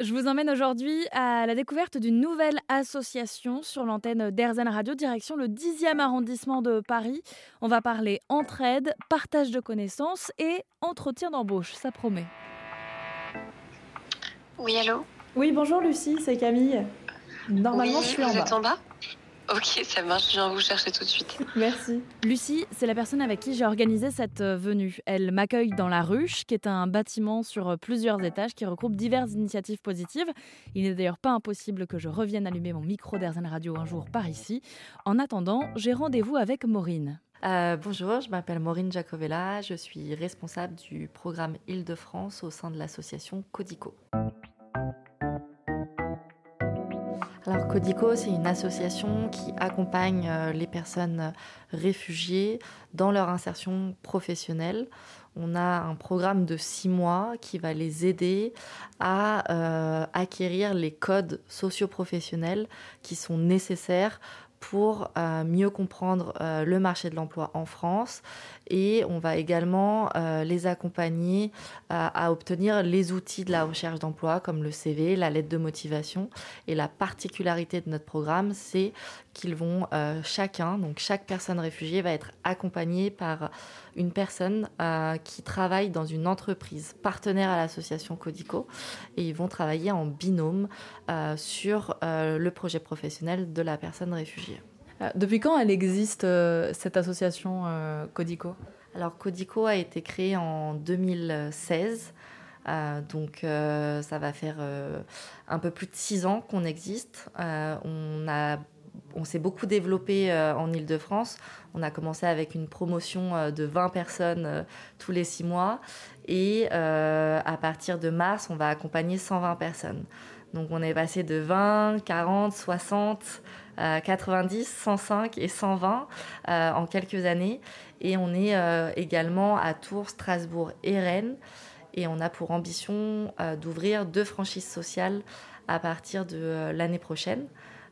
Je vous emmène aujourd'hui à la découverte d'une nouvelle association sur l'antenne d'Airzen Radio, direction le 10e arrondissement de Paris. On va parler entraide, partage de connaissances et entretien d'embauche, ça promet. Oui, allô? Oui, bonjour Lucie, c'est Camille. Normalement, je suis en bas. en bas? Ok, ça marche, je viens vous chercher tout de suite. Merci. Lucie, c'est la personne avec qui j'ai organisé cette euh, venue. Elle m'accueille dans la ruche, qui est un bâtiment sur euh, plusieurs étages qui regroupe diverses initiatives positives. Il n'est d'ailleurs pas impossible que je revienne allumer mon micro d'Airzen Radio un jour par ici. En attendant, j'ai rendez-vous avec Maureen. Euh, bonjour, je m'appelle Maureen Jacovella, je suis responsable du programme Île-de-France au sein de l'association Codico. Alors Codico, c'est une association qui accompagne euh, les personnes réfugiées dans leur insertion professionnelle. On a un programme de six mois qui va les aider à euh, acquérir les codes socioprofessionnels qui sont nécessaires pour euh, mieux comprendre euh, le marché de l'emploi en France. Et on va également euh, les accompagner à, obtenir les outils de la recherche d'emploi comme le CV, la lettre de motivation. Et la particularité de notre programme c'est qu'ils vont chacun, donc chaque personne réfugiée va être accompagnée par une personne euh, qui travaille dans une entreprise partenaire à l'association Codico et ils vont travailler en binôme euh, sur euh, le projet professionnel de la personne réfugiée. Depuis quand elle existe, cette association Codico? Alors Codico a été créé en 2016. Euh, donc euh, ça va faire euh, un peu plus de six ans qu'on existe. On a on s'est beaucoup développé euh, en Ile-de-France. On a commencé avec une promotion euh, de 20 personnes euh, tous les six mois. Et à partir de mars, on va accompagner 120 personnes. Donc on est passé de 20, 40, 60, euh, 90, 105 et 120 euh, en quelques années. Et on est également à Tours, Strasbourg et Rennes. Et on a pour ambition d'ouvrir deux franchises sociales à partir de l'année prochaine.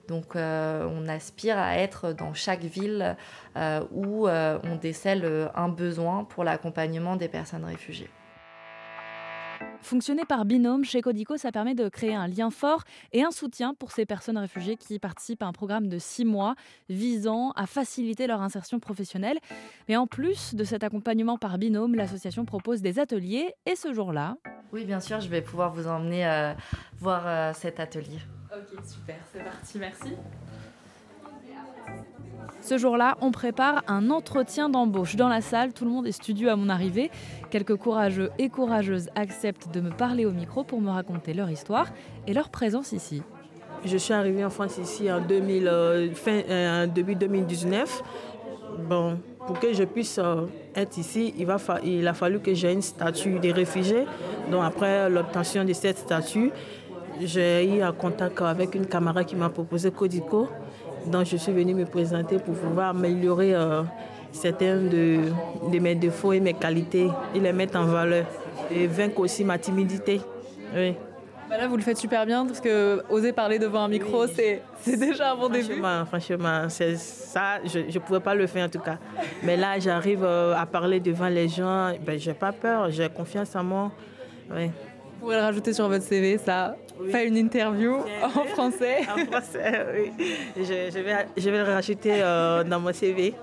Donc euh, on aspire à être dans chaque ville euh, où euh, on décèle un besoin pour l'accompagnement des personnes réfugiées. Fonctionner par binôme chez Codico, ça permet de créer un lien fort et un soutien pour ces personnes réfugiées qui participent à un programme de six mois visant à faciliter leur insertion professionnelle. Mais en plus de cet accompagnement par binôme, l'association propose des ateliers et ce jour-là, Oui, bien sûr, je vais pouvoir vous emmener euh, voir euh, cet atelier. Ok, super, c'est parti, merci. Ce jour-là, on prépare un entretien d'embauche. Dans la salle, tout le monde est studieux à mon arrivée. Quelques courageux et courageuses acceptent de me parler au micro pour me raconter leur histoire et leur présence ici. Je suis arrivée en France ici en 2000, euh, fin, euh, début 2019. Bon, pour que je puisse euh, être ici, il, va fa- il a fallu que j'ai une statut de réfugié. Donc après l'obtention de cette statut, j'ai eu un contact avec une camarade qui m'a proposé Codico. Donc je suis venue me présenter pour pouvoir améliorer euh, certains de, de mes défauts et mes qualités et les mettre en valeur. Et vaincre aussi ma timidité. Oui. Bah là, vous le faites super bien parce que oser parler devant un micro, c'est c'est déjà un bon début. Franchement, franchement, c'est ça, je ne pouvais pas le faire en tout cas. Mais là, j'arrive euh, à parler devant les gens, ben, j'ai pas peur, j'ai confiance en moi. Ouais. Vous pourrez le rajouter sur votre CV, ça. Fait une interview en français. En français, oui. Je, je vais, je vais le rajouter euh, dans mon CV.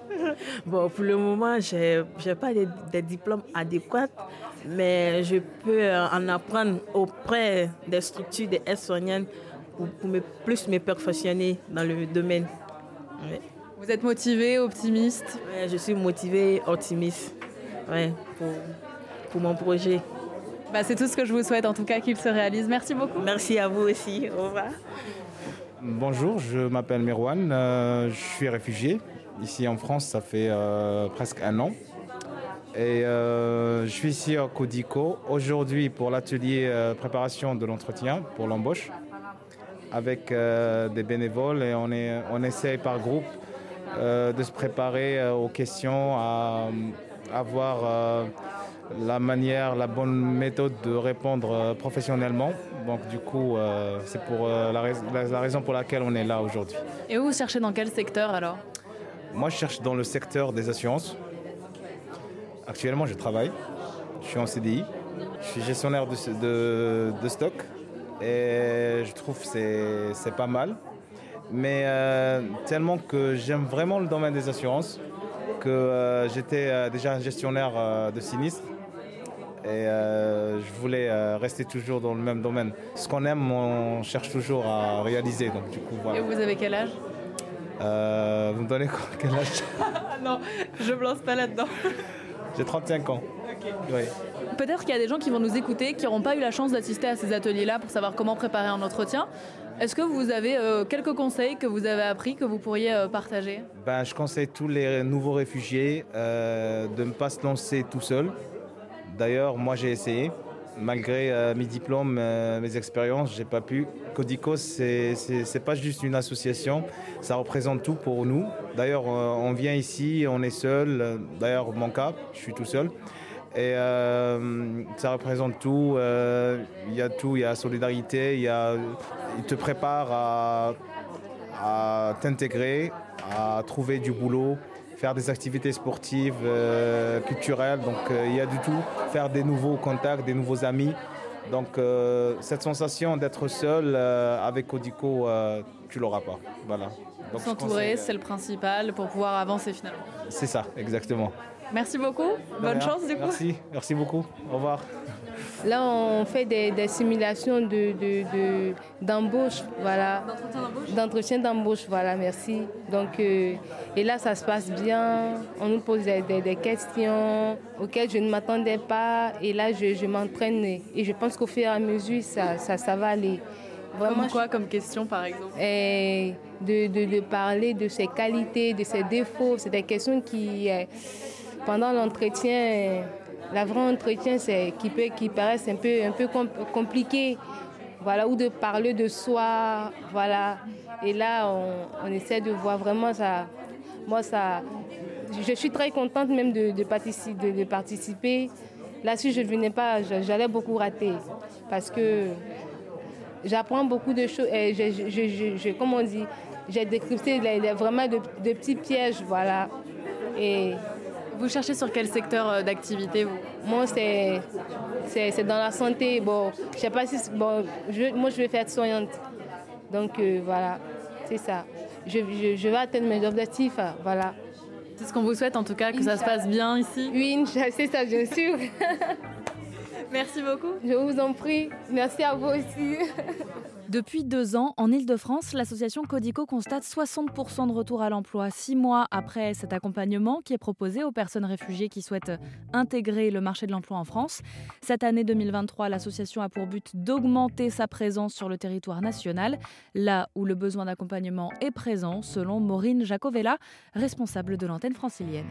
Bon, pour le moment, je n'ai pas des, des diplômes adéquats, mais je peux euh, en apprendre auprès des structures des aides-soignantes pour, pour me, plus me perfectionner dans le domaine. Vous êtes motivé, optimiste? Ouais, je suis motivée, optimiste ouais, pour, pour mon projet. Bah, c'est tout ce que je vous souhaite, en tout cas, qu'il se réalise. Merci beaucoup. Merci à vous aussi. Au revoir. Bonjour, je m'appelle Merwan, euh, je suis réfugié. Ici en France, ça fait euh, presque un an. Et euh, je suis ici à Codico aujourd'hui pour l'atelier euh, préparation de l'entretien pour l'embauche avec euh, des bénévoles et on, est, on essaie par groupe euh, de se préparer euh, aux questions, à, à voir euh, la manière, la bonne méthode de répondre euh, professionnellement. Donc du coup, euh, c'est pour euh, la, rais- la- la raison pour laquelle on est là aujourd'hui. Et vous, vous cherchez dans quel secteur alors? Moi, je cherche dans le secteur des assurances. Actuellement, je travaille. Je suis en CDI. Je suis gestionnaire de, de- de stock Et je trouve que c'est pas mal. Mais euh, tellement que j'aime vraiment le domaine des assurances, que euh, j'étais euh, déjà un gestionnaire de sinistres. Et je voulais rester toujours dans le même domaine. Ce qu'on aime, on cherche toujours à réaliser. Donc, du coup, Et vous avez quel âge? Vous me donnez quoi? Quel âge? Non, je ne me lance pas là-dedans. J'ai 35 ans. Peut-être qu'il y a des gens qui vont nous écouter, qui n'auront pas eu la chance d'assister à ces ateliers-là pour savoir comment préparer un entretien. Est-ce que vous avez euh, quelques conseils que vous avez appris que vous pourriez euh, partager? Ben, Je conseille tous les nouveaux réfugiés euh, de ne pas se lancer tout seul. D'ailleurs, moi j'ai essayé. Malgré mes diplômes, mes expériences, j'ai pas pu. Codico, c'est pas juste une association, ça représente tout pour nous. D'ailleurs, on vient ici, on est seul. D'ailleurs, mon cas, je suis tout seul. Et euh, ça représente tout. Euh, il y a tout. Il y a solidarité. Il, y a, il te prépare à, à t'intégrer, à trouver du boulot, faire des activités sportives, euh, culturelles. Donc il y a du tout. Faire des nouveaux contacts, des nouveaux amis. Donc cette sensation d'être seul avec Codico, tu l'auras pas. Voilà. S'entourer, c'est le principal pour pouvoir avancer finalement. C'est ça, exactement. Merci beaucoup. Bonne chance du coup. Merci, merci beaucoup. Au revoir. Là, on fait des, simulations d'embauche, de, voilà. D'entretien d'embauche, voilà, merci. Donc, euh, et là, ça se passe bien. On nous pose des, questions auxquelles je ne m'attendais pas. Et là, je, m'entraîne et je pense qu'au fur et à mesure, ça, ça, va aller. Vraiment, comme quoi comme question, par exemple et de, de, parler de ses qualités, de ses défauts. C'est des questions qui... Euh, pendant l'entretien, la vraie entretien, c'est qui peut, qui paraît un peu, un peu compliqué, voilà, ou de parler de soi, voilà. Et là, on, essaie de voir vraiment ça. Moi, ça, je suis très contente même de, participer, de, participer. Là, si je ne venais pas, j'allais beaucoup rater, parce que j'apprends beaucoup de choses. Je, je, je, comme on dit, j'ai décrypté vraiment de, de petits pièges, voilà. Et vous cherchez sur quel secteur euh, d'activité vous Moi, c'est, c'est, dans la santé. Bon, je sais pas si. Bon, moi, je vais faire soignante. Donc, euh, voilà, c'est ça. Je, je, vais atteindre mes objectifs. Euh, voilà. C'est ce qu'on vous souhaite en tout cas, que ça se passe bien ici. Oui, c'est ça, bien sûr. Merci beaucoup. Je vous en prie. Merci à vous aussi. Depuis deux ans, en Ile-de-France, l'association Codico constate 60% de retour à l'emploi six mois après cet accompagnement qui est proposé aux personnes réfugiées qui souhaitent intégrer le marché de l'emploi en France. Cette année 2023, l'association a pour but d'augmenter sa présence sur le territoire national, là où le besoin d'accompagnement est présent, selon Maureen Jacovella, responsable de l'antenne francilienne.